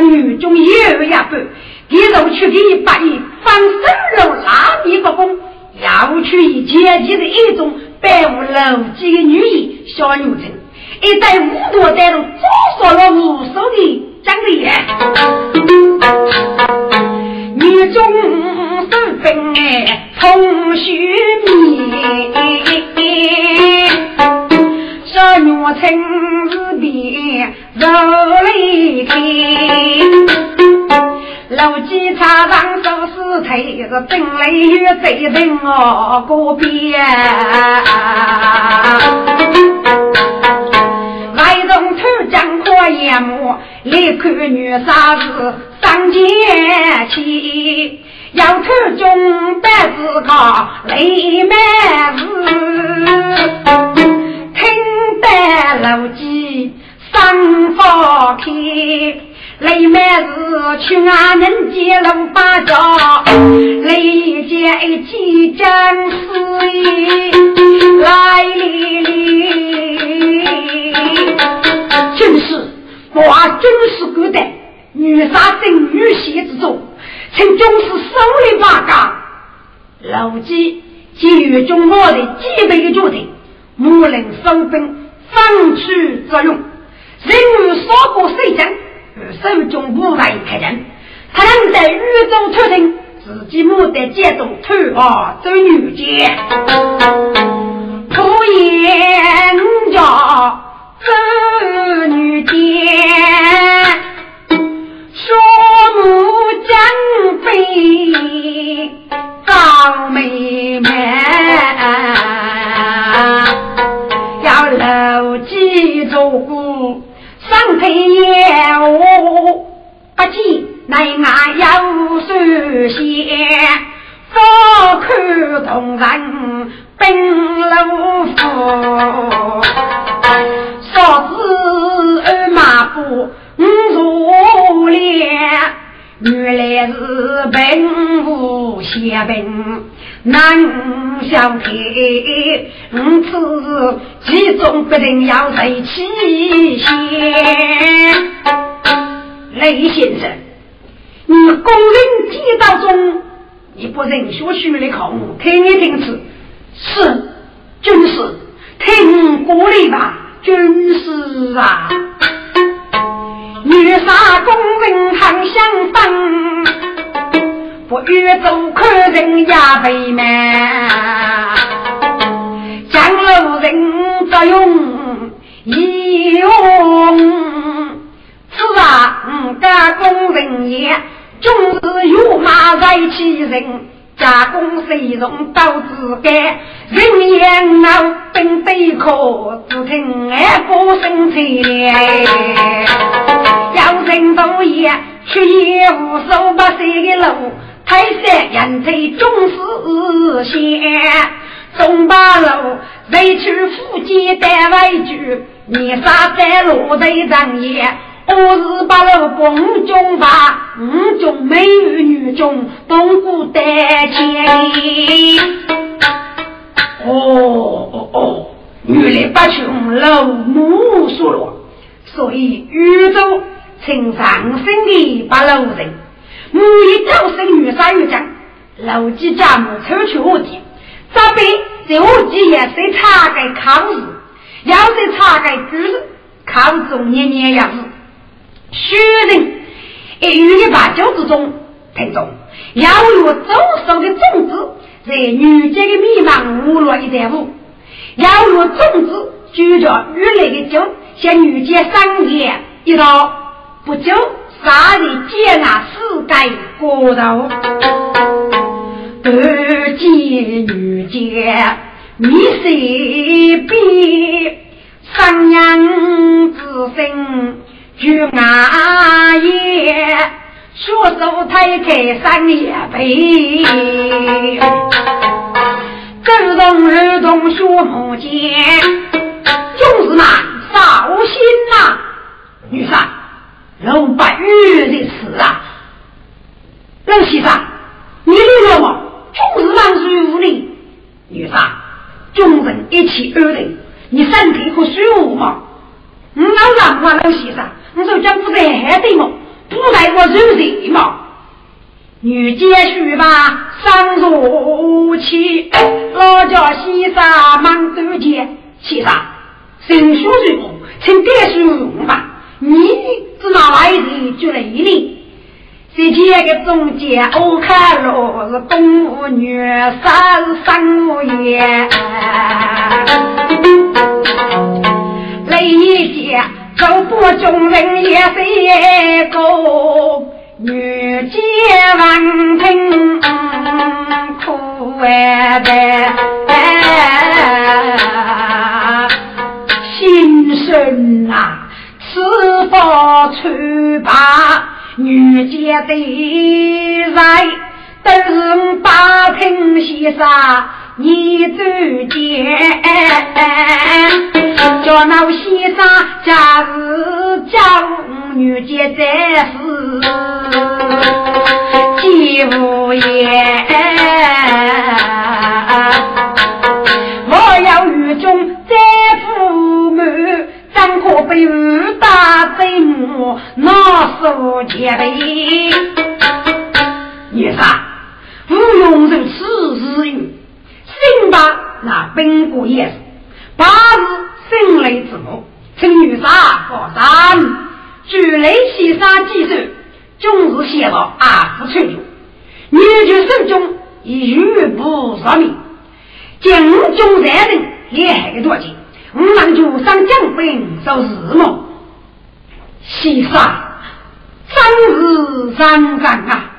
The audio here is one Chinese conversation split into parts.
女中一二呀不，给着去给一百亿，放生肉拉米不公，要去以阶级的一种。百无楼基的女艺小女生，一代五多带着早说了无数的讲理，女中身份同须面，这女生是边柔泪开。楼基茶上手是推，是本来有贼人哦，个边。外中头将可眼目，立看女杀子上前去，要头中白子高泪满是，听得楼基上房开。雷满是去俺人接龙八招，雷接几将士来哩哩，真是我，真是古代女杀正女邪之中，曾总是手里八嘎，老几基于中国的基本的决定，无能收兵，放弃作用，人与少过谁将？手中无外开人，他能在宇宙偷听，自己没得接动偷啊走女间，不言家走女间，说母将飞高妹妹，难相配。五次其中不定要谁起先？雷先生，你工人街道中，你不认学书的空，听一听此是，军师，听过来吧，军师啊。女杀工人常相逢，不遇走客人也悲满。江路人作用一用，此啊，家工人也终是有马在其人。加工谁用刀子干？人言老本对可，只听爱不生气。要人多也，却也无所不谁的路。泰山人才终是险，中八路谁去福建带外句？你杀在路头上也。我是八路公中吧，五中美女女中东古得见。哦哦哦，原来八穷老母说了，所以宇宙称上升的八路人，女杀女将，老几家母抽取我的，这边在我几也是查个考试，要是查个句子，考中年年要是。学人一语一把酒之中，听众要有走手的种子，在女家的迷茫无落一代户，要用种子聚着雨来的酒，向女家商业一道，不久哪里见那世界过头，二见女家迷失边，三娘子身举阿爷。双手推开三叶背，走动儿童学木剑，兄弟们扫心呐！女婿，老白玉的事啊！老先生，你来了吗？兄弟们舒服哩！女婿，众人一起而来，你身体可舒服吗？你老让我老先生，你说讲不在还对吗？不来我受罪嘛？女接续吧，上如起，老家先生忙多见，先生，神书水果，请点书用吧。你只拿来的就来哩。这天个中间，我看了是公务女三三爷，来一见。走过众人也是一个女杰文凭苦哎哎，心生啊，此法出把女杰的来，都是八品先生。你走见，叫那先生假日将女接在是几无言。我要狱中，怎可被武打贼母拿手结背？女婿，不用人此日语。新八那本国也是，八日生雷之母，称女杀过三，举雷西杀几手，终日写到阿福村中，女眷手中以玉不杀命，将中三人也害个多钱，五郎就上将兵受日梦，西沙三日三战啊！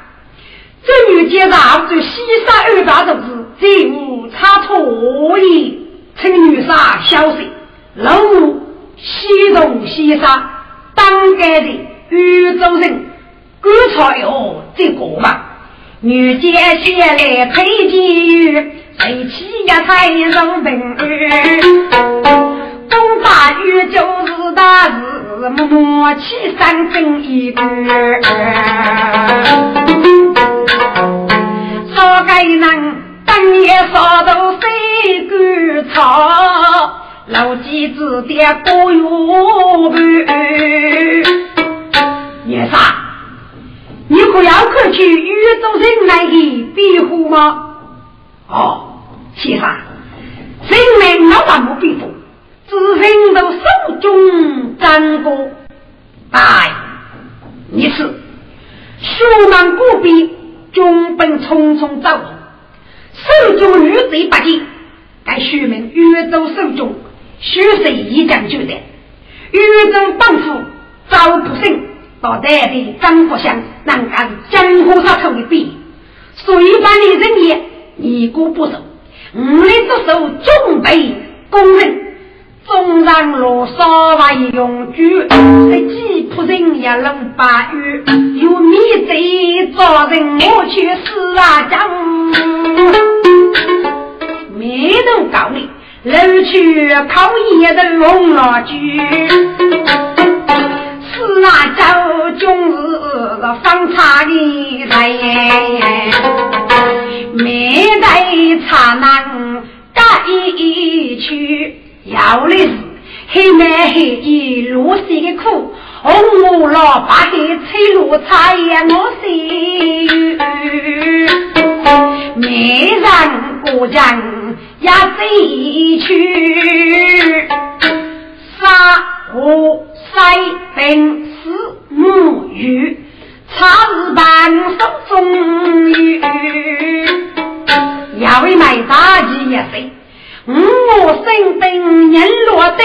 这女接大就西沙二大都是贼无差错意，趁女杀消息，老西东西沙，当该的宇宙人，观察哟这个嘛，女接下来推机谁起一台肉饼东大雨就是大事，默契三分一个。少该人当夜烧豆水干草，老几子的过月半。叶三，你可要可去宇宙人来的庇护吗？哦，先生，人民老大不庇护，只人都手中沾过。哎，你是。书满古笔。军本匆匆走，手中玉贼八戒，该徐明越州守中，徐氏一将就的，越州帮夫赵不胜，到代的张国祥，那个是江湖杀头的笔，所以把你人也一个不守，五里之手准备攻人。纵然罗少为永居，十几仆人也能把雨。有米贼招人，我去死啊！将没能高丽，楼去靠一的龙老居。死啊！招军是个方差的人，没得差难改一去。要的是黑麦黑衣露水的苦，红木老把黑吹露茶叶我心。没人过江也走去，沙河塞冰丝木鱼，茶日半手中雨。也会买大吉也岁。我生等人落单，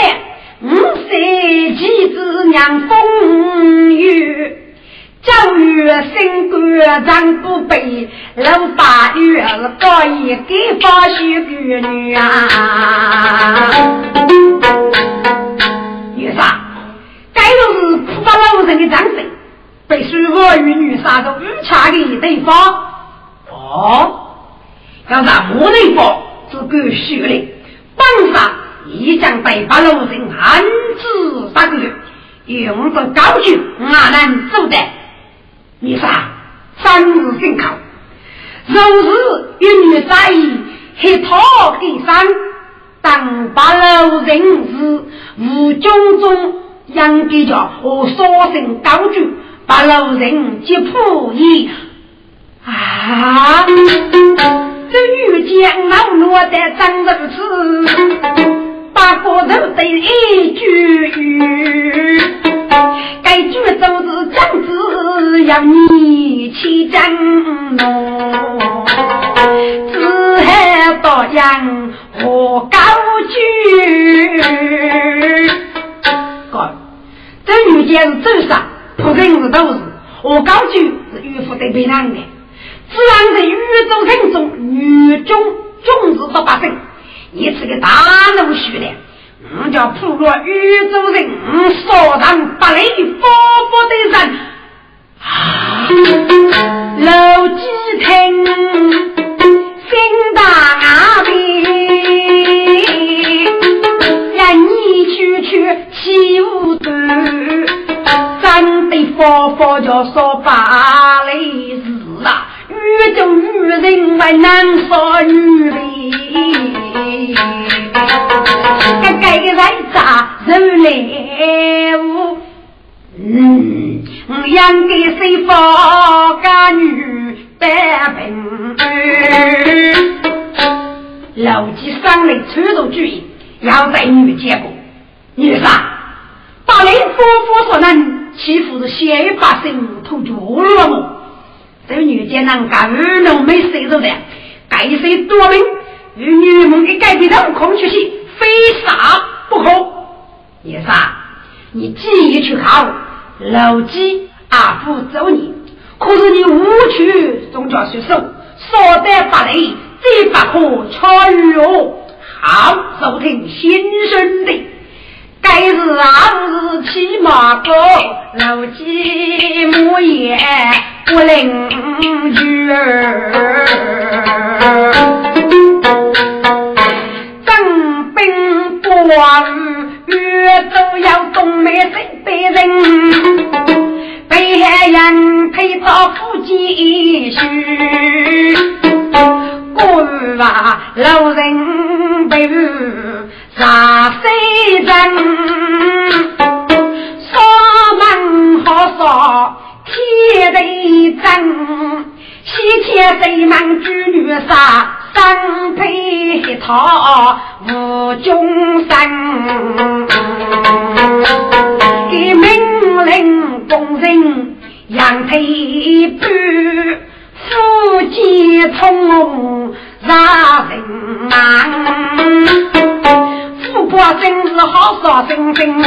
五岁妻子娘风雨。教育升官长不备，老大女儿高一给发许个女啊！女杀，该都是苦把老人的长辈，被叔父与女杀都误恰的对方。哦，要让我那方只够血的，本上已将被把老人安置杀个，用着高举，哪能做得？你说，三日进口，若是与女在意，黑桃给山，当把老人是无中中养给着和所生高举，把老人接破衣啊！这遇见老落的长如此。把骨头得一句语，该句都是将子要你去争弄，只海到阳何高举？哥，这遇见是走上，不认识都是我高举是岳父得别人的，自然在宇宙人中女中种子都八分。你是个大怒须的，我叫普罗宇宙人，杀上八雷佛佛的人啊！老几听，心大悲，让你去去起无端，真的佛佛叫说八雷事啊！宇宙女人为难说女的。该该个来咋人来无？嗯，我养给谁放个女百病？老几上来出头主意，要在女结果。女啥？大雷夫妇所能欺负是先一把生头住了么？这女家能干二农没收入的，该谁多命？与女们的改变人空出去，非杀不可。叶三，你既意去考，老几阿父走你，可是你无趣总叫学手，说得不雷，这不可超越哦。好，收听先生的，该是阿是骑马哥，老几母也不能女儿。话语越都要东美这辈人，被害人推到夫妻去，过话老人被杀谁人？锁门好锁，铁得真，西天谁门举女杀？三配一套无终身，给命令工人养腿半，夫妻从杀人难，不真是好少生生，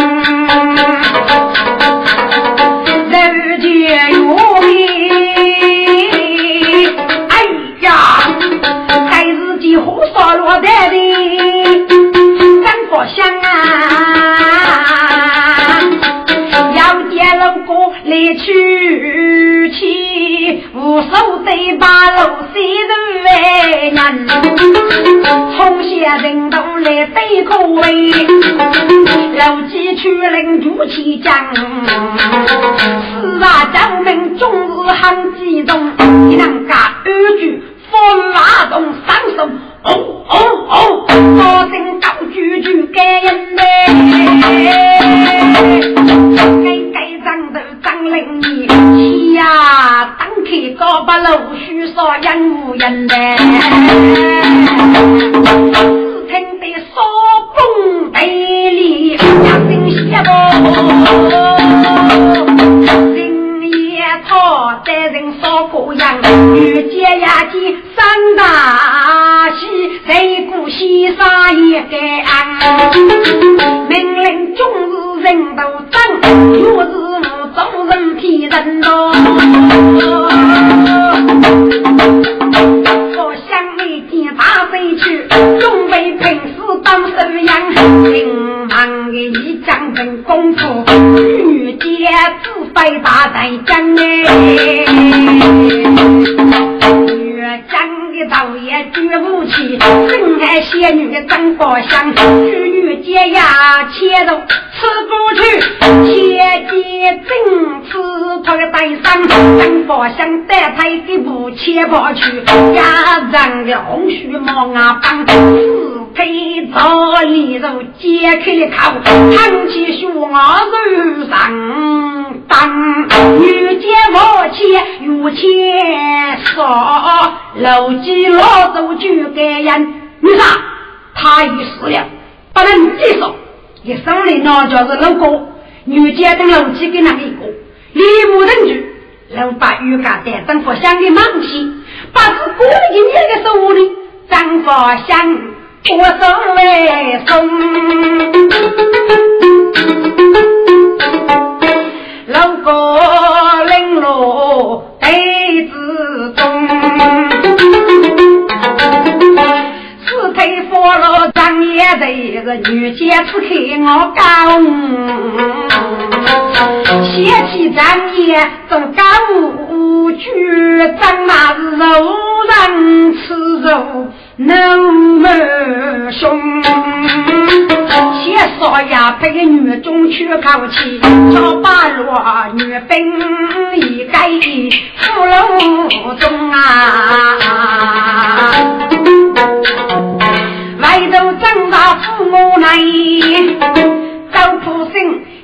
见老哥来取气，无数对把路西人为难，从下人都来对口味，老几去领主起将，四啊将门终日很激动，你能干二句？风马动，双手。哦哦哦，高声高句句感人嘞，该该长头长灵异，气呀当开高把路须说人无人嘞，只听得说风背里一声响哦。他带人烧锅样，遇见呀见三大有西沙也该安，命令众日人都等，若是我众人骗人咯。我想每天打飞去，准备平时当收养，平忙的一将真功夫，女杰自费大在将哎。将的道爷举不起，正爱仙女的真宝香，织女解牙切肉吃不去，切记正吃他的带伤，真宝香带他的不切不去，家人的红须毛啊棒，四配早里肉解开了口，扛起树啊肉上当，女杰我切有钱少。楼基老走就该人，为啥？他已死了，不能接受。一生里那就是老公，女家跟楼基跟那一个，礼物人去，老把鱼干带张佛香的忙起，把是过一年的手里，张佛香我送来送，老公领路袋子中。张爷这个女杰此刻我高，写起张爷做高举，张那是肉人吃肉能么凶，写少呀配女中去考起，叫八路女兵一改俘虏中啊。抬头长大父母来，周普生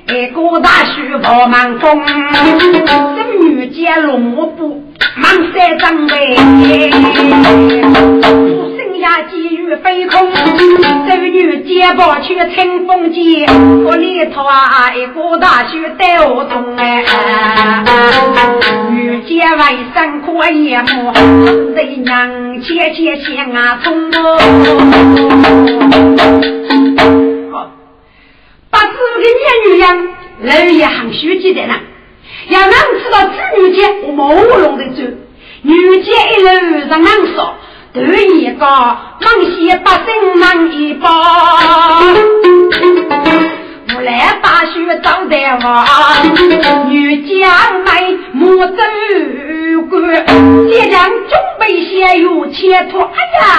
一个大树抱满风，孙女接龙步满山张飞，普生呀急如飞空，孙女接抱去乘风剑，我里头啊一个大树带我动哎，女接外甥可也么，谁娘切切先啊冲哦。好，把自己的女人人也很熟记的呢。要能知道子女节我朦胧的走，女节一路让能说，对一个忙些把心忙一包。无来大雪长得旺，女将来莫走过，爹娘准备先有前途。哎呀，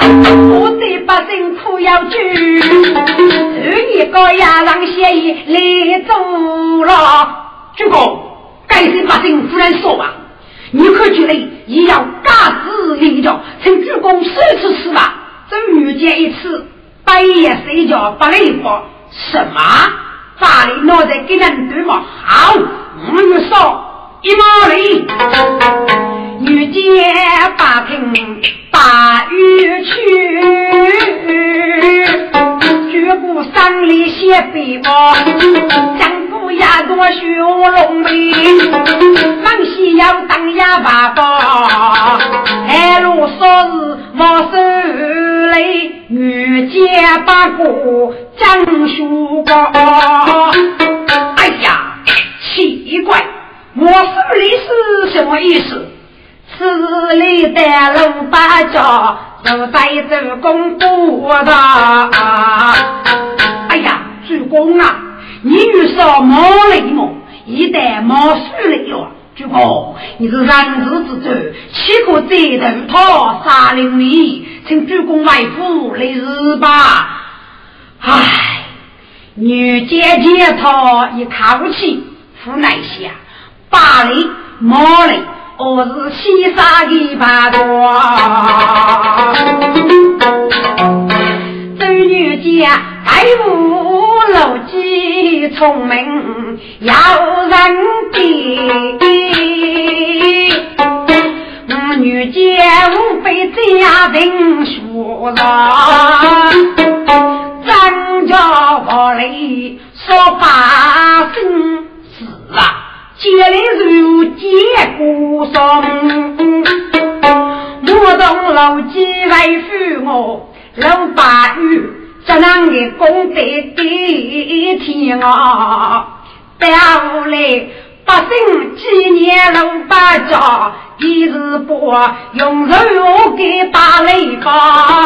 我的百姓苦要去，二一个呀让协议来走了。主公，该是百姓夫人说吧，你可觉得也要嘎子领着，请主公说出是吧？这遇见一次，半夜睡觉不累不？什么？大里脑袋给人对嘛？好，我们说一毛里，遇见八平八雨去，绝不山里写笔墨，江不压多修龙眉，忙西要当哑巴包，海路少日莫受累，遇见八哥。张书高，哎呀，奇怪，我府里是什么意思？此里的龙八家都在做工夫的。哎呀，主公啊，你遇上毛雷么？一旦毛书来哟，主公，你是人质之主，岂可再投他杀了你？请主公为父来日吧。唉，女姐姐她一口气无奈下，八雷毛里，我是西沙的八多。周女姐爱无老几聪明要人的，女姐无非家庭说了。张家话里说八声是啊，接来如接过上，莫动老几来扶我，老八玉这样的功德给天啊，表来百姓纪念老八家，一日不用肉给打雷吧。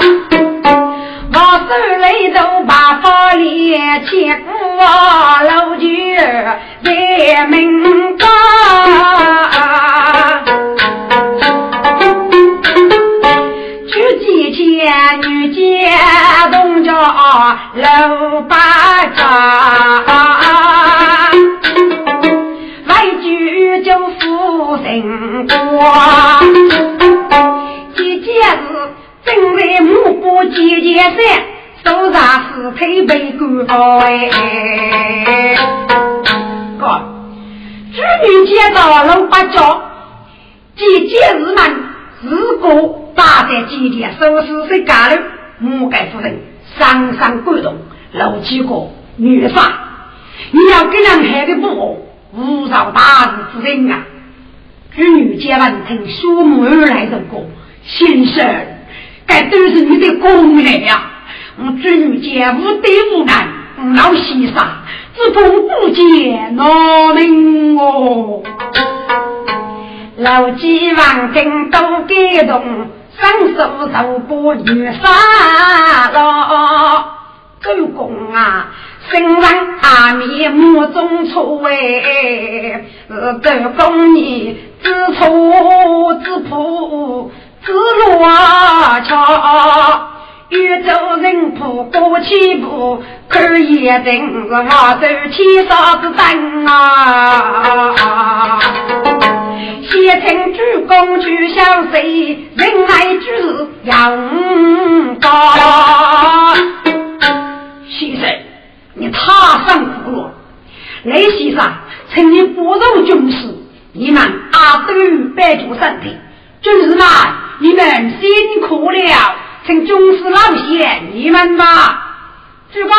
我手里头把法力，千古老句在门高。举几千女杰动着老八家，外举就富人多。正在目不见见山，手上是腿被割好哎。哥，织女见到龙八角，见节日们日过大在基地，收拾谁干了？母盖夫人伤伤感动，露几个女杀，你要给人害的不好，无饶大日之人啊！织女见闻听书目而来的歌，先生。该都是你的功来呀！我祝你见无对无难，老先生只怕不见老命哦。老几王听都感动，双手都不女杀了。周公啊，身上阿弥目中出哎，是周公你知错知破。自路桥，宇宙人不过起步，看一阵是我走天上之灯啊！先听主公举小谁，人来举杨高。先生，你太上苦了。雷先生，请你不容军事，你们阿斗白主身体，军士们。你们辛苦了，请军师老贤你们吧。主公，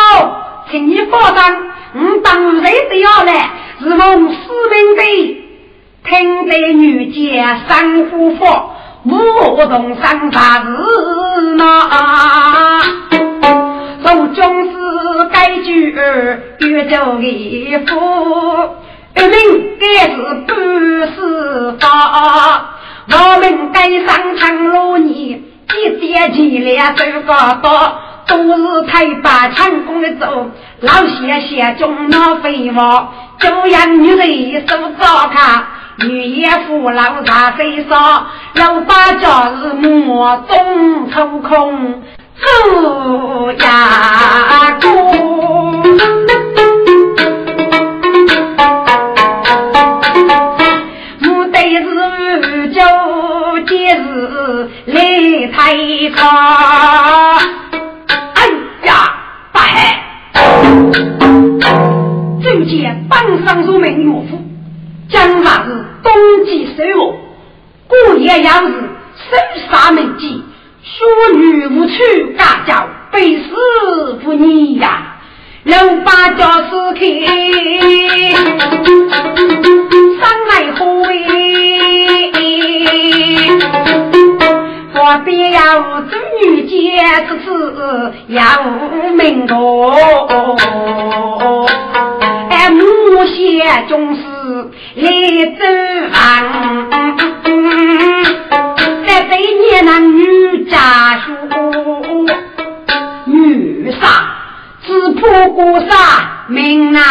请你保证，我当然都要来，是奉使命的。听得女杰三夫妇，我同上啥事嘛？从军师该举儿，越走一夫，一名该是半世法。我们该上长路年，一点起来走个多，都是太把强攻的走。老谢谢中老飞毛，九阳女人手糟卡，女也扶老大飞少，老八家是莫中抽空，走呀公。抬茶，哎呀，大海！就见榜上入门岳父，讲话是冬季收获，过夜要是生杀门忌，淑女无处家教，非死不逆呀！人把教师开，女杰，此次要名多。哎，母贤总是来走房，在对面那女家书，女杀只怕过杀命难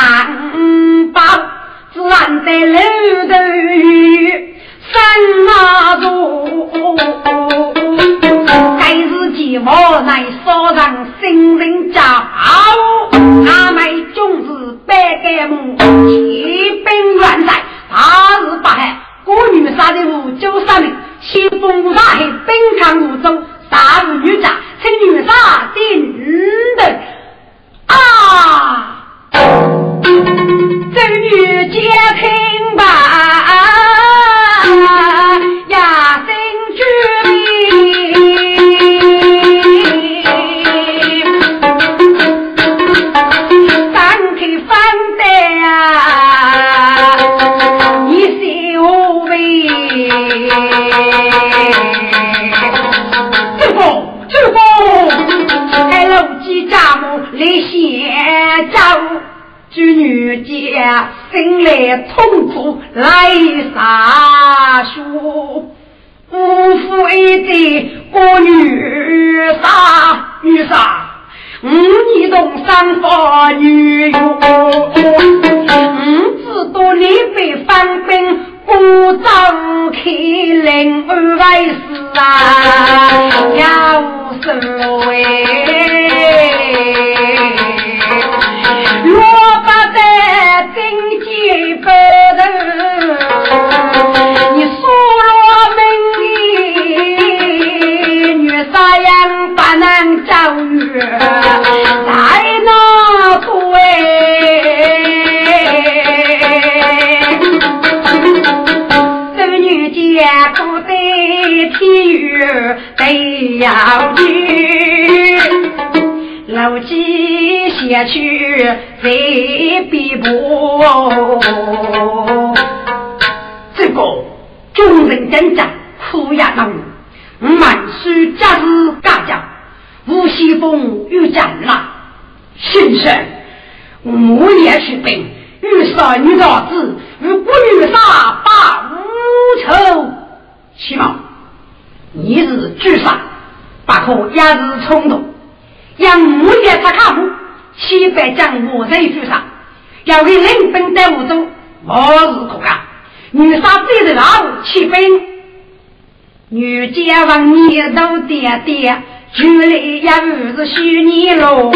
爹爹，娶来也不是许你喽。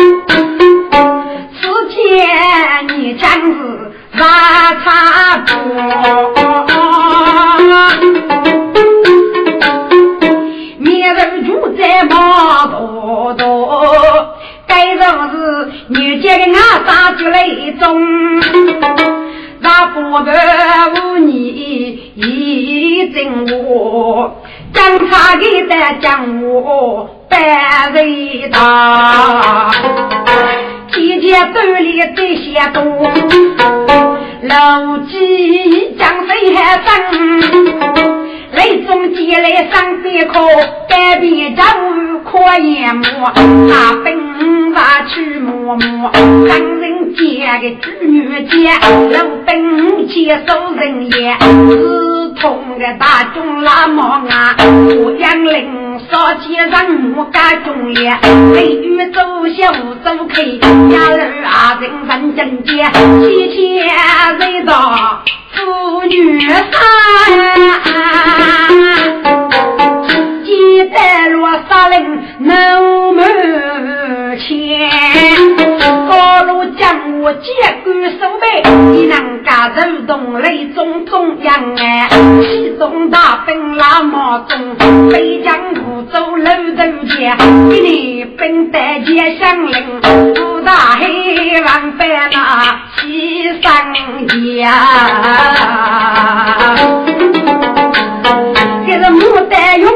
几将谁还生？雷中接来上边口，改变家务可眼目，他本把去摸摸，当人间的织女家，老本接受人言，刺痛的大众拉忙啊，我杨林早起人我干中烈，雷雨走小走开，家儿啊人分正街，七千人到。妇女三，记得罗刹林能门前，高路将我接管守备，你能干走动雷中中央哎，启动大兵拉马中，北疆不走楼头前，一年兵带接相邻，五大黑王白那西山家。这是牡丹用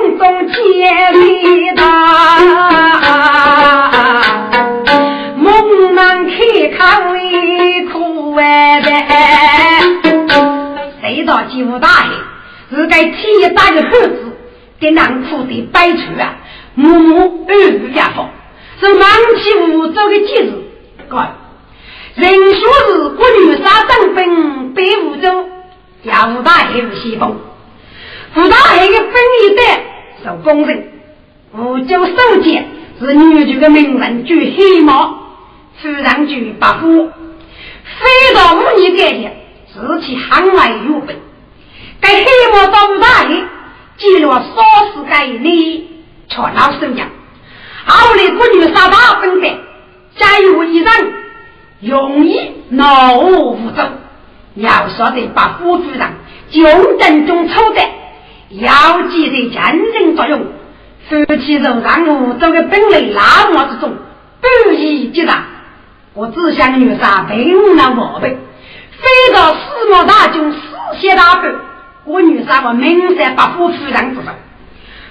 谁道几无大黑？是该天大的猴子，给难苦的摆出啊！默默二日也好，是满起无州的节日，乖。人说是国女杀当兵北梧州，要吴大海吴西风，吴大海的分一代受公认，吴州守节是女主的名人举黑帽，夫人举白虎，飞到五年间前，自其行外有本，该黑帽到吴大海记录少时该你传到手上，后来国女杀大分的，加有一人。容易恼恶无争，要说得把夫主上就正中抽的，要记得见证作用。夫妻肉让我这个本类拉磨之中，不宜结党。我只想女杀并了毛病，飞到四毛大军四血大败，我女婿我名山八府夫人之首，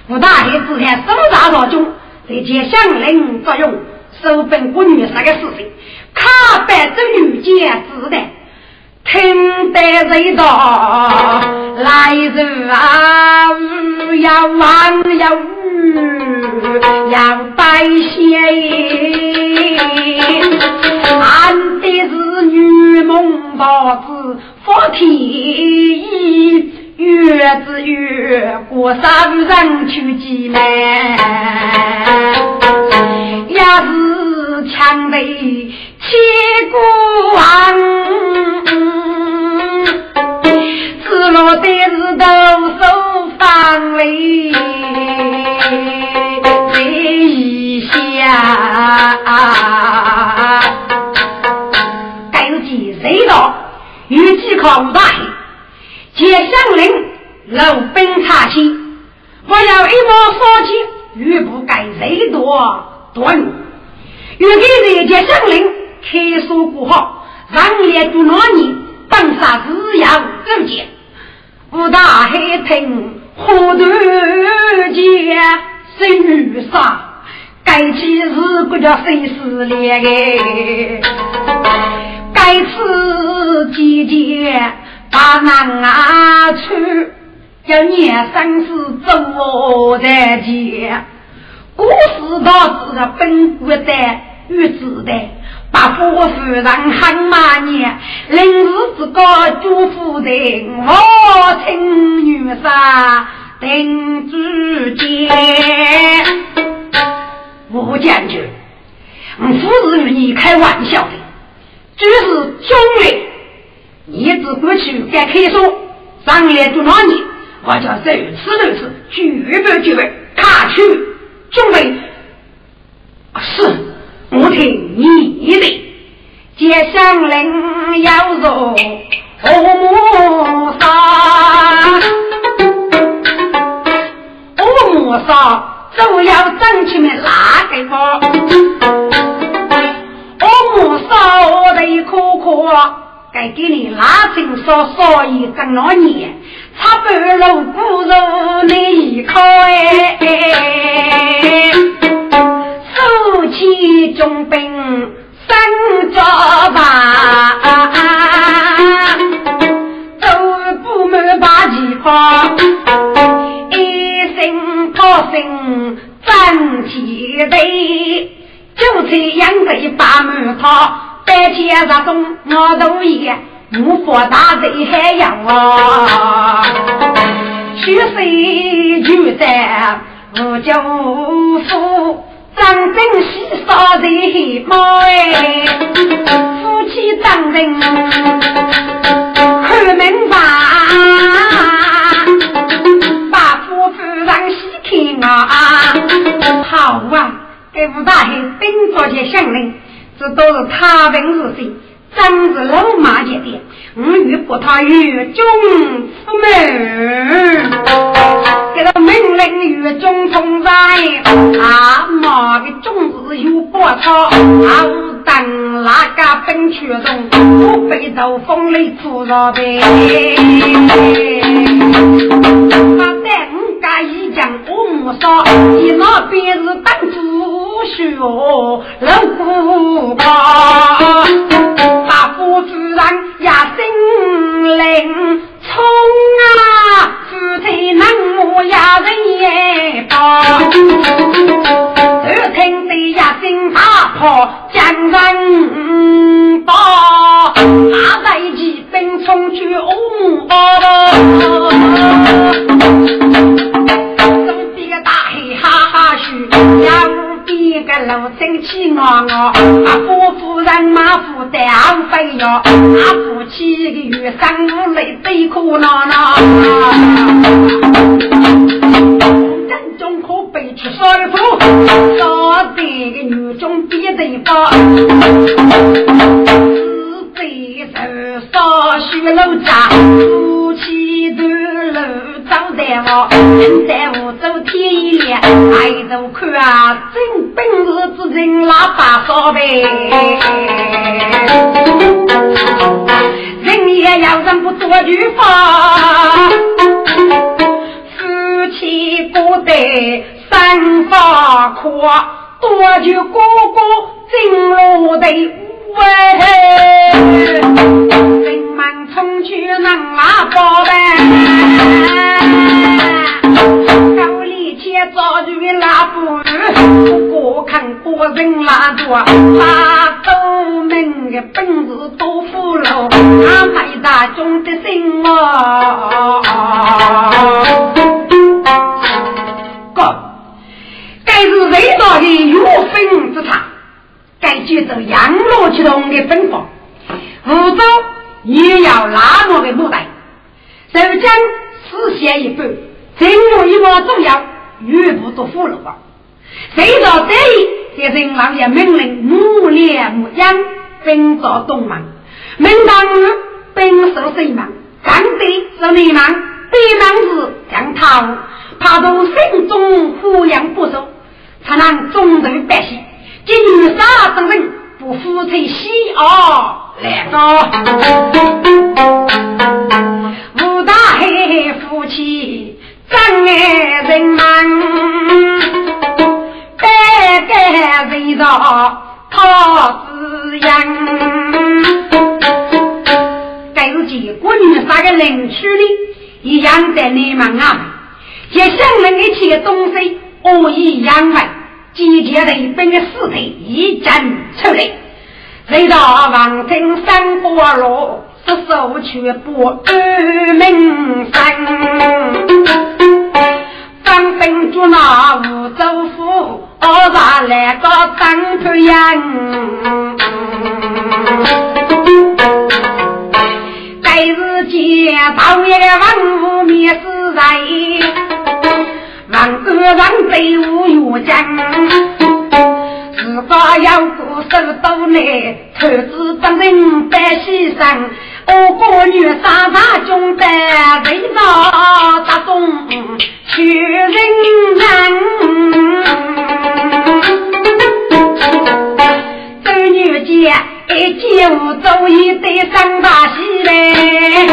我大爷之前搜查老中，在前乡邻作用，收本我女婿的事情，卡办这女监子的，听得人道来日啊，要忘要要拜谢，俺的是女梦包子，福天一。我杀不人去见面，也是强的千古王，赤裸的是都守方位在一下，该是几谁道？与其靠五大，接相令。老兵查清，我要一毛说起，欲不该谁多多女，欲给人家将领开锁过好，让列住那年，本杀只要勾结，五大海听河断结，是女杀，该起是不叫谁死连哎，该此季节把难啊去。要念生死走在前，古时道子的本国的玉子的，把国夫人喊马年，临日之高祝福的我亲女婿定主见。吴将军，我不是与你开玩笑的，只是兄弟，你只过去该开锁，上来就让你。我叫如此如此，举备举备，他去准备。是，我听你的。接上令要入乌沙，乌沙就要争取面哪个方？乌沙我得苦苦，该给你拉成说说一整老年。插半路不如你开，手起重兵身着马，走步满把旗袍，一身高身站起队，就这样子把门套，白天日中我都也。无法大贼还要啊，去谁就在无家无父，张真喜少人猫哎，夫妻张人看门房，把夫妇让喜看啊，好啊，给吴大黑兵做些相令，这都是他本事情。真是老马姐的，我与不他与中出门，给他命令与中同在，阿妈的种子有波涛，阿五等那个本去中，我背到风里出了呗。他带五家一将我母少，你那边是当主学老古怕。大夫主人也心灵冲啊，夫妻能母也人也怕，耳听得一声大炮，将人把他在骑兵冲去乌东边大黑哈哈嘘。这个老生气我我，啊，夫夫人马夫担飞哟，啊，夫妻个月生无泪悲苦恼恼。人中可悲出衰夫，少得个女中别得高，自悲受少许老家，夫妻都老。张大夫，陈大夫走天一亮，抬头看啊，真本事之人拉把烧呗。人也要人不多句话，夫妻不得三发夸，多句哥哥进入的喂。满冲去能拉包呗，高里前早就拉不不过看过人拉多，他都门的本事都服了，他没大中的心啊。是最大的岳分之差，该接受杨罗启动的吩咐，福州也要那么的牡丹，就将四县一半，正如一个重要，全部都俘虏了。谁道得意，在人老爷命令木连木养，分造东门，门当日本受谁忙？干对是你忙，北忙是将逃，怕从心中抚养不受。才能中人百姓，今日杀等人不服从西儿来到，武大黑夫妻真爱人们，百盖围绕他滋养。该如今国女杀个邻居的，一样在你们啊，也想人一切东西。我以养外，集结了一本的尸体，一阵出来。谁道王庭三波罗，是手却不二名生。张兵捉拿吴州府，二大来个张头阳。该日见到一个王五灭死人。让个人队伍越将，自个要过手多难，投资本人白牺牲。我国女杀杀中的为哪大众。去人人，周女杰一见我走一对上大戏嘞，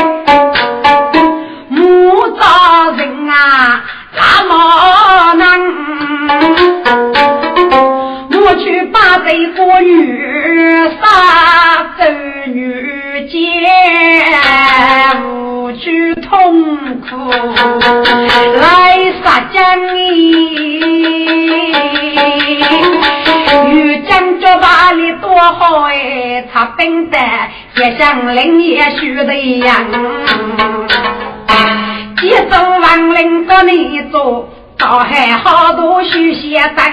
去把这个女杀，走女奸，无惧痛苦来杀将你。遇将这把你多好哎，他本的也像林也许的一样。一走亡灵到你做，倒还好多许些灯。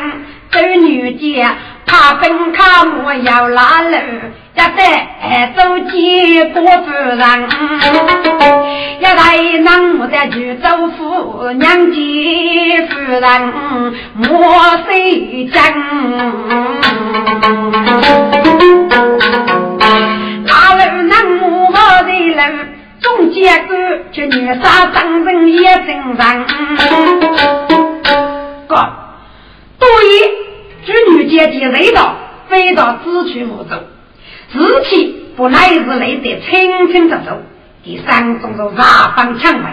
走女家他本卡莫要拉路，一在走街过夫人，一在南我的去走夫娘家夫人莫谁讲？拉路南我的路。总结个，这女杀当人也正常。对于这女姐姐来到，飞到自取无走，自己不乃是累得清清楚楚。第三种是杀方抢位，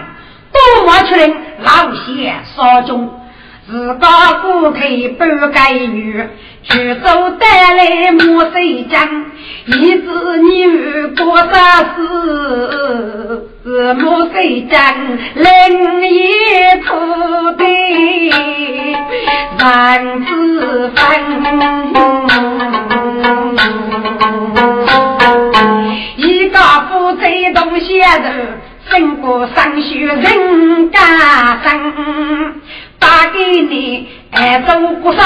多么出人老些少中。自家顾客不该女，去走带来莫谁讲？一子女过啥事？莫谁讲？另一土地万子分，一个夫妻东西人，生过上学人家生。打给你，爱做国啥？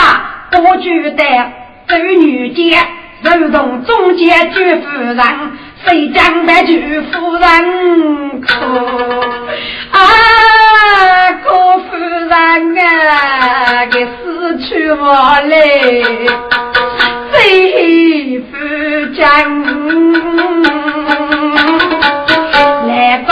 我觉得走女街，如同中间举夫人，谁将白菊夫人可？啊，可夫人啊，给死去我嘞，谁夫将？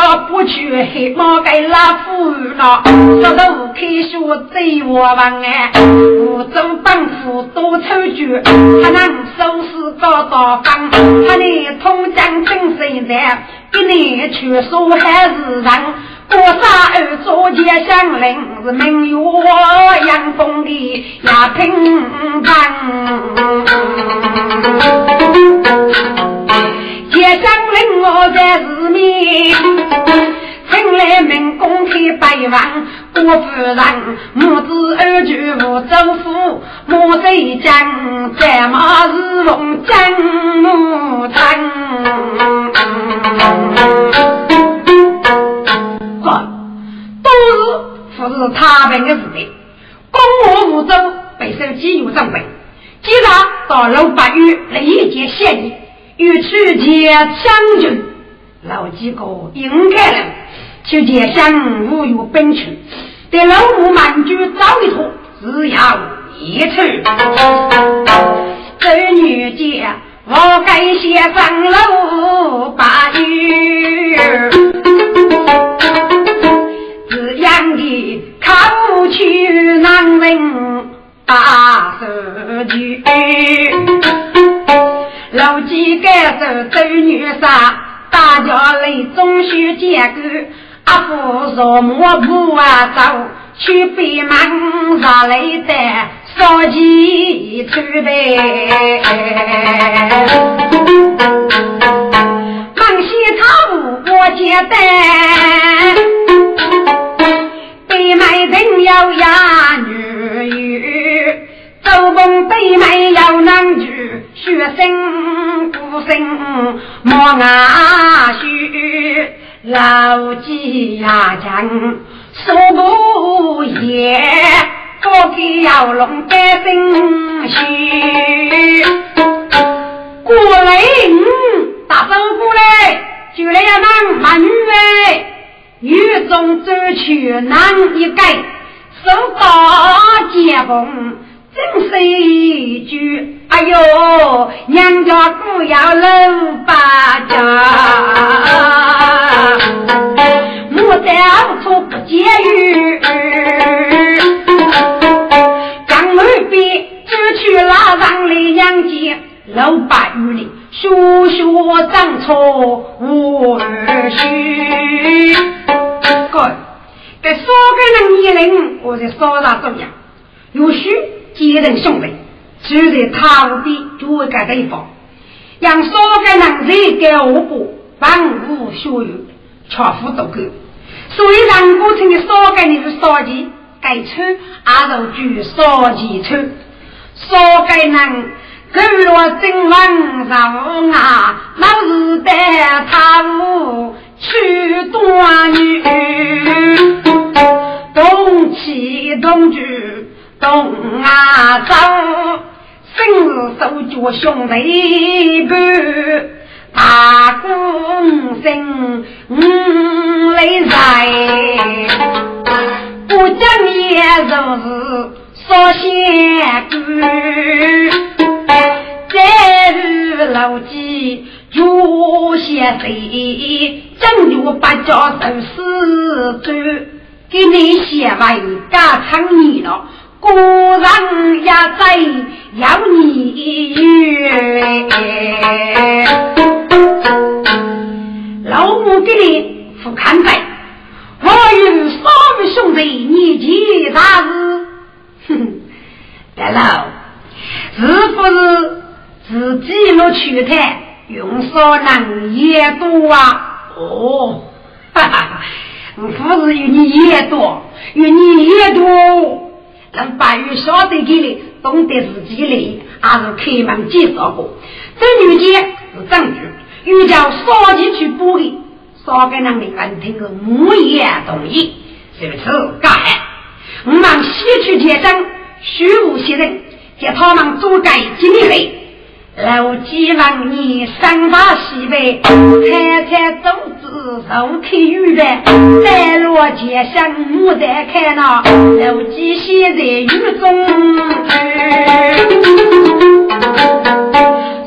来个不去黑猫给拉夫了，说到无开学最我王哎，福州帮夫多抽举，他能收拾高大方，他能通江真水在，给你去说还是人，多少儿做街乡邻是明月阳风的亚平房。街上令我在市面，请来民工开百万，郭夫人母子二舅无州府，莫谁讲在马是龙江木村。哥，都是不是他们的事情，公我无州被收叫老八月立即谢意，欲去见将军。老几个应该了，去见相无有本去，对老母满居早一托，只要一去。这女姐，我该先上楼八月，周女杀。大家来中学结构，阿父若莫不啊走，去北门上来的烧鸡出呗。忙西茶屋我接待，北门人要压女做梦北门要男女，学生不生莫阿须，老几呀讲说不言，多给要龙的心虚。过来，大丈夫嘞，就来呀男蛮女哎，雨中走去难一改，手打结风。真是一句，哎呦，娘家不要老八家，牡丹处不结语。张二边只去拉上来娘家楼八语里，学学长错我儿须。哥，这说个人一人，我在说啥重要？有须。几人兄弟住在堂边，就会盖对方，让少个人在给我部万物所有，全副都够。所以让过程的少个人是少几，该穿阿肉具少几穿，少个人够了正文上啊，老是带他屋去端女，动气动举。东啊走，生日手脚兄弟伴，大公生五来在，不讲也就是说些句，再日老几就些谁，正月八家受死罪，给你写完家常你了。果然也在要你，老母给你不看在，我与三位兄弟你记啥事？哼，大佬，是不是自己我去谈，用少能也多啊？哦，哈哈，不是与你也多，与你也多。让白玉晓得给你，懂得自己来，还是开门介绍过。这女的是证据，又叫少进去补的，少给那的人听个无言同意，是不是？干？我们西去结账，虚无些人，叫他们做改进的来。老几万年三大西北，采采种子受开雨的，在落街上牡丹开那，老几现在雨中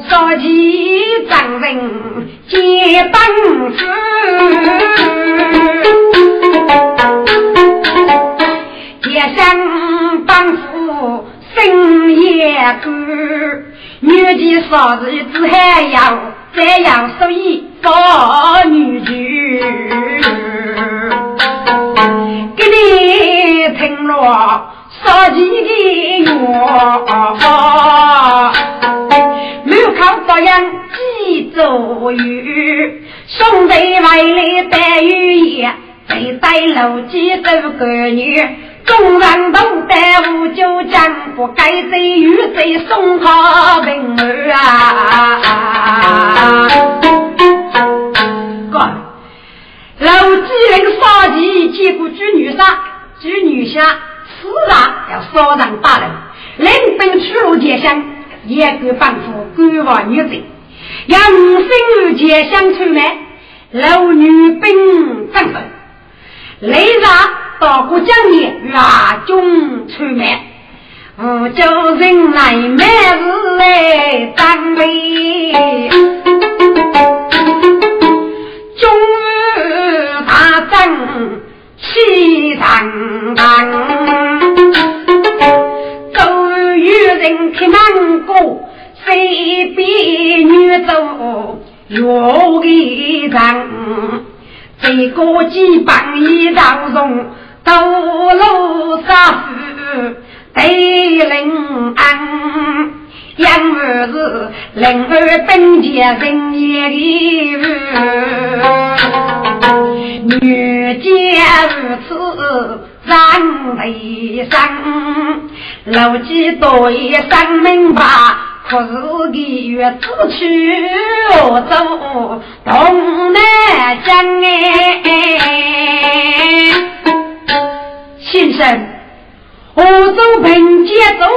少几丈人接棒子，街上帮扶深夜歌。女的嫂子只还要这样所以做女婿，给你听了少几个月，没有靠这样几座雨，兄弟为了带雨衣，再带路几走个女。众人都带五九江，不该在雨水送他平儿啊！哥，老几人杀鸡，结果举女杀，举女下，死了要杀人打人，领兵出入街乡，也敢帮扶官王女子，要五星儿结相出卖，老女兵战胜，雷杀到过江里远中出卖，无叫人来买日来当位，终日大战气腾腾。人开门过，谁比女走越一长？这个几棒一道中，道路上是对人安。养儿子，人儿本家人也的女家如此让悲伤，老几多一生明白，可是个月子去走东南江哎，先生，我走平街走，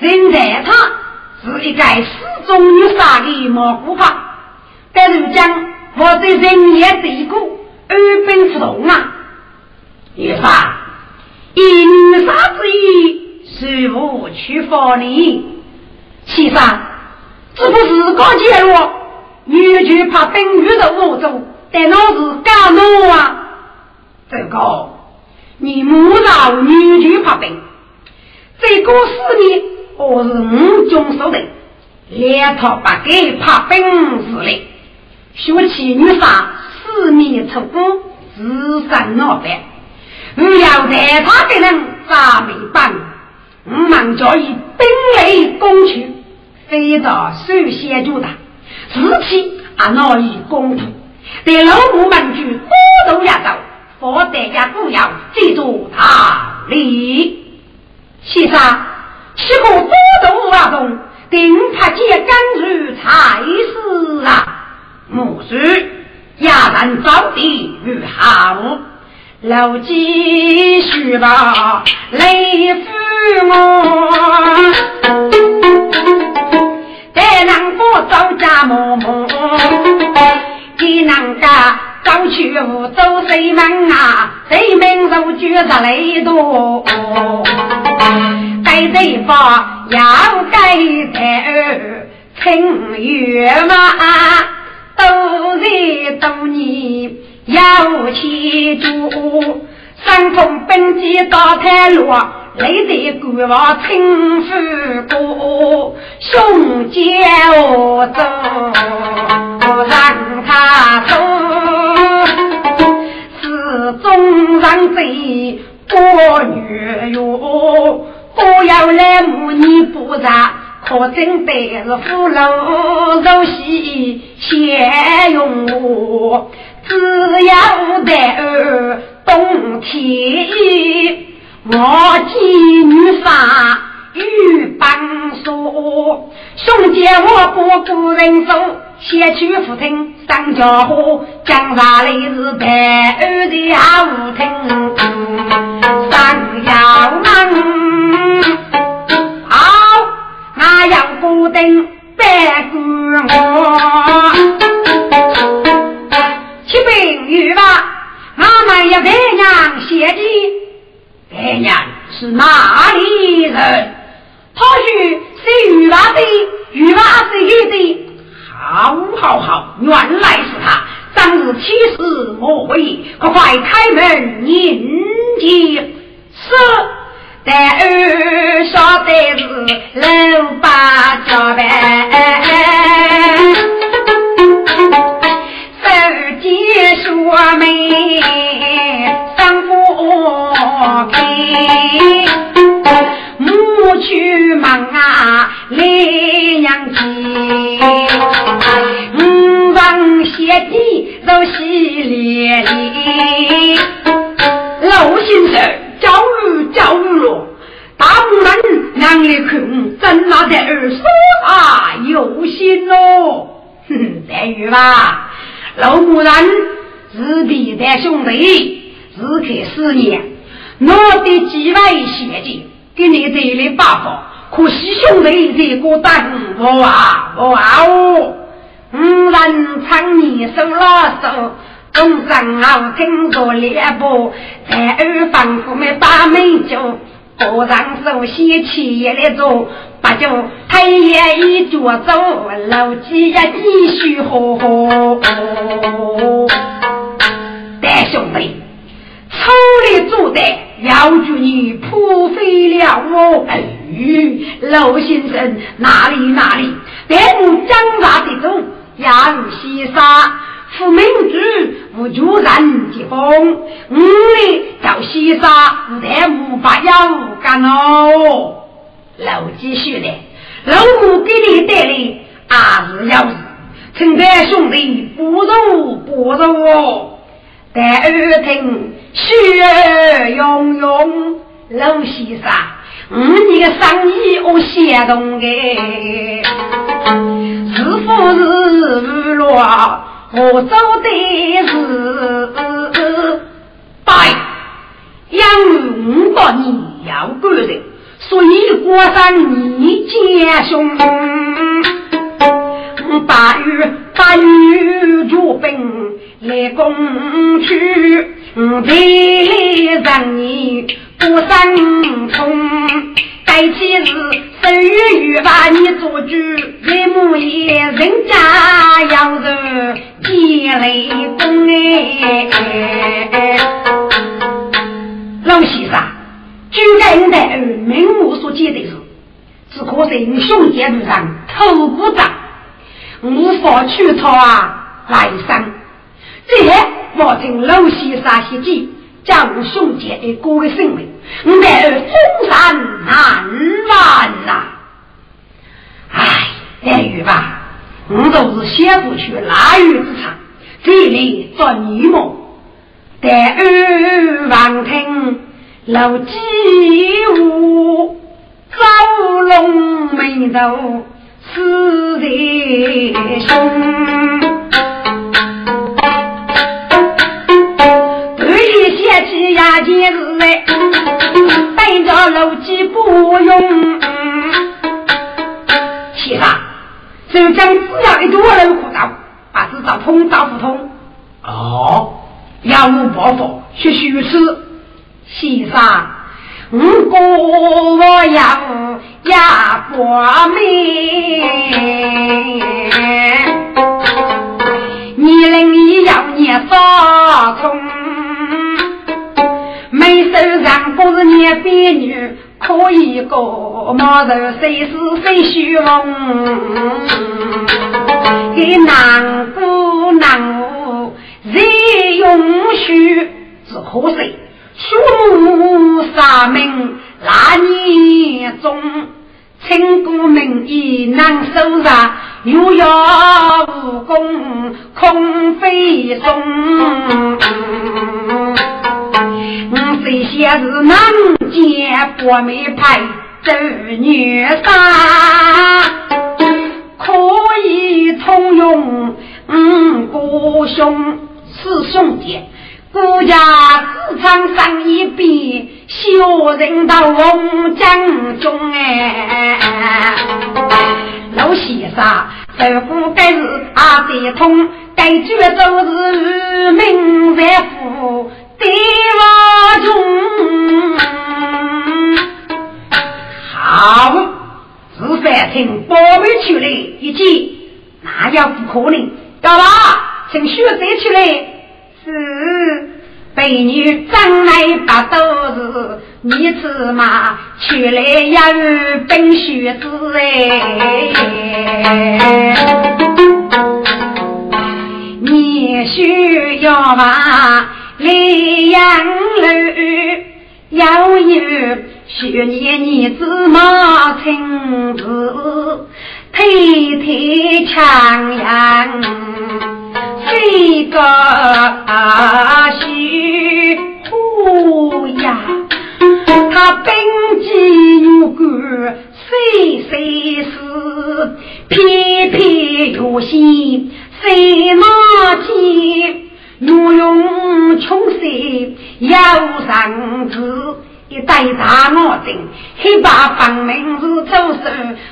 现在他。是一个始终有杀的毛骨法，但如今我对人也这个二本不同啊！女杀，以女杀之意，谁无去法理？其实这不是个结论，女就怕等于的我走，但那是干怒啊！这个你莫让女就怕等，这个事呢？我是五中守的，两套八给怕本事嘞，学起女杀四面出宫，自身闹白。我要在他的人咋没办？我们叫以兵雷攻去，非到首先就打，自己啊闹以攻土，对老母们去多头压倒，佛大家不要记住他理，先生。岂可多动啊动？定他皆甘如才是啊！母须亚人早地与好，老几许吧累死我，待能过走家默默，给能家早去无走谁门啊？谁门受举着雷多。在地方要盖台儿，清月嘛，都在多年要记住。三通本机到太路，累得官王称呼过，兄姐我走，让他走，中上贼多女哟。我要来母你不让，可真得是福禄寿喜先用我，只要得儿懂天，我见女杀与帮说，兄弟我不顾人手，先去扶听上家伙，江山里是白儿的好听，上要忙。那样不等白骨我，去病院吧。俺们要白娘写的，白娘是哪里人？他说是玉娃的，玉娃是有的。好，好，好，原来是他。当日起事莫为，快快开门迎接。是。但儿晓得是老八交代，手机说媒上不开，去忙啊来娘亲，五房鞋底都洗咧咧，老先生。教育教育了，大部分让你看，真拿的儿说啊有心喽。哼，待遇吧，老母人是弟的兄弟，是开四年，我的几位血亲给你这里八方，可惜兄弟这个等我啊我啊哦，五人唱你手拉手，东上好听着猎步，在二房后面把美酒，桌上手写起来做，把酒太爷一脚走，老几呀继续喝喝。但兄弟，丑里做的要祝你破费了我。哎，老先生哪里哪里，但我长大的中要西沙，富民主无主人的风，我哩叫西沙，但无法要干哦。老继续的，老母给你带来还是要事，请在兄弟不如不如哦。在耳听血涌涌，老先生，你的生意我相动的，是不是落我做的是？对，因为五个你要个人，所以过上你家兄。大雨大雨就奔来攻去，地里让你不生虫。该起是十月雨把你做主，人家要是积雷公哎。老先生，就该你的儿明目所见的是，只可惜你兄弟路上头不长。无法去讨啊来生，这我听老先生写记，将兄弟的哥的性命，乃而封山难完呐！唉，待遇吧，我都是先不去腊月之场，这里做泥梦，待二望听老鸡舞，走龙眉头。死在胸，呀件事来，带着楼梯不用。先生，就将只要一多人护照，把执照通照不通。哦，要无报复，学虚此。先生。五哥我要压过命，你人你要念啥通？没手上不是念别女，可以过毛头谁是谁虚荣？给难过难过，谁用虚是何谁？书目三名那年中，清过名义难收上，又要武功空飞送。我这些是南街国美派周女杀，可以通用五个兄是兄弟。国家自唱上一笔，小人到红江中哎。老先生，这副该是阿得通，该句都是名在府对话中。好，是反听宝贝出来一见，那要不可能。干嘛？请学生出来。是被女长来把都是你子嘛，娶来要本学子哎，你需要嘛李阳楼，要有学你你子嘛亲自推推强阳。飞个虚虎呀，他本机有个谁谁是偏偏有心谁拿起，若用穷色要上子，一代大魔精，黑白分明是走手，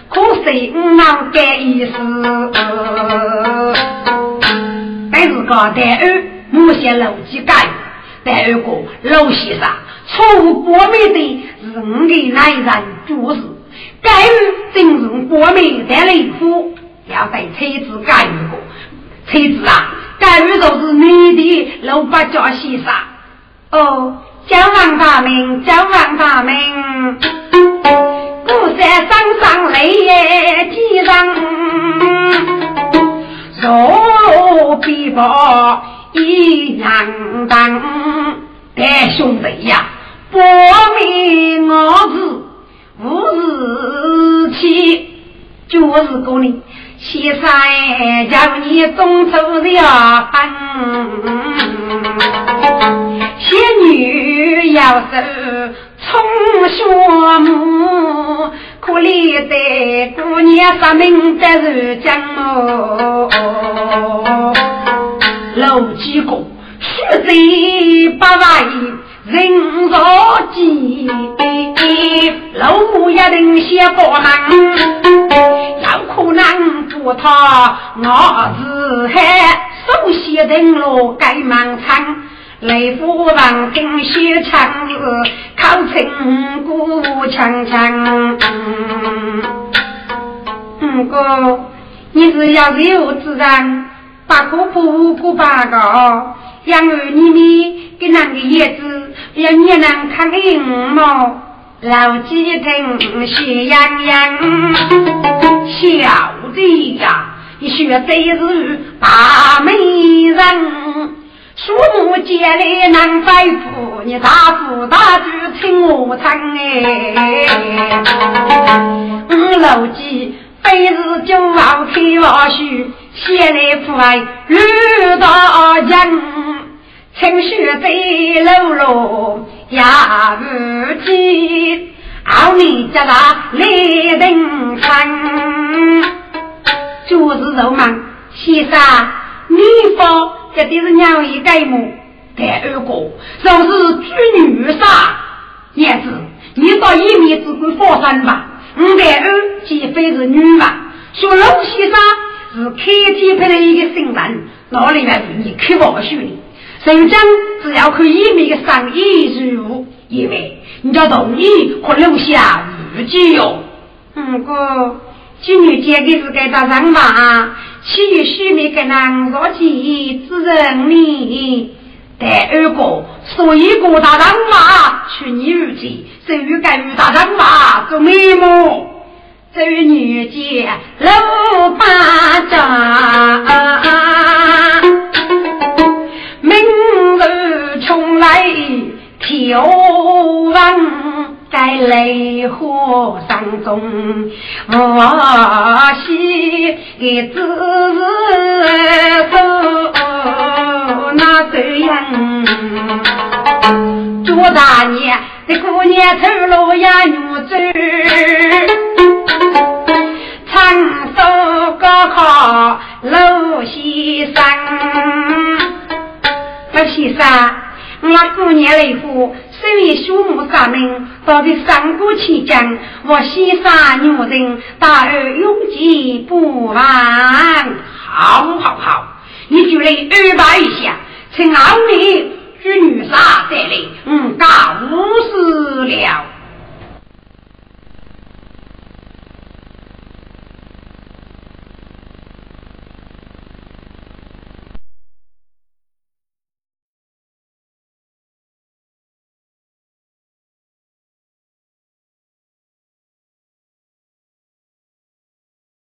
可惜五郎改意思。但是个戴二某些楼机改，戴二个老先生错过美的是我的男人做事，改二正是过美的雷夫，要对妻子改一个，妻子啊，改二就是你的老八家先生哦。叫王大名，叫王大名，古山山上泪几场，若比伯一样当。哎，兄弟呀，不明我子无日期，就是个你。先生叫你中出了分，仙女要是从学母，可怜的姑娘发明的是江哦，老几个十岁八万。人若急，老母也能先过门，有可能做他我是还首先登陆盖满仓，雷夫王听些枪子，靠成鼓锵锵。嗯哥，你是要有自然，把个不顾八个，养儿你们给那个叶子。要你能看银幕，老几听喜洋洋，小弟呀，你学这是大美人，树木结来难摆富，你大富大举请我唱哎，嗯，老几非是九毛开老许，写来富爱遇到人。清雪在楼楼也不见，奥你家那来登场，就是肉嘛。先生，你方这都是娘一盖母，第二个就是织女杀。燕子，你到一面只管放生吧。我第二岂非是女嘛？说老先生是开天派的一个新人，哪里来是你开玩笑的？首将只要可以每个生意入，因为你要同意和留下日记哟。嗯哥，今日结的是该打仗吧？岂有虚名给人若起之人呢？第二个，所以各大人马去你日记，所以该与大人马做眉毛，这女杰老八丈。明日重来挑王，在雷火山中，我喜的只是手那这样。朱大爷的姑娘走路呀女走，长寿高考路西山。老先生，我过年来福，身为父母三名，到底三国期间，我先杀女人大儿永记不忘。好好好，你就来安排一下，请二位织女杀再来，嗯，干无事了。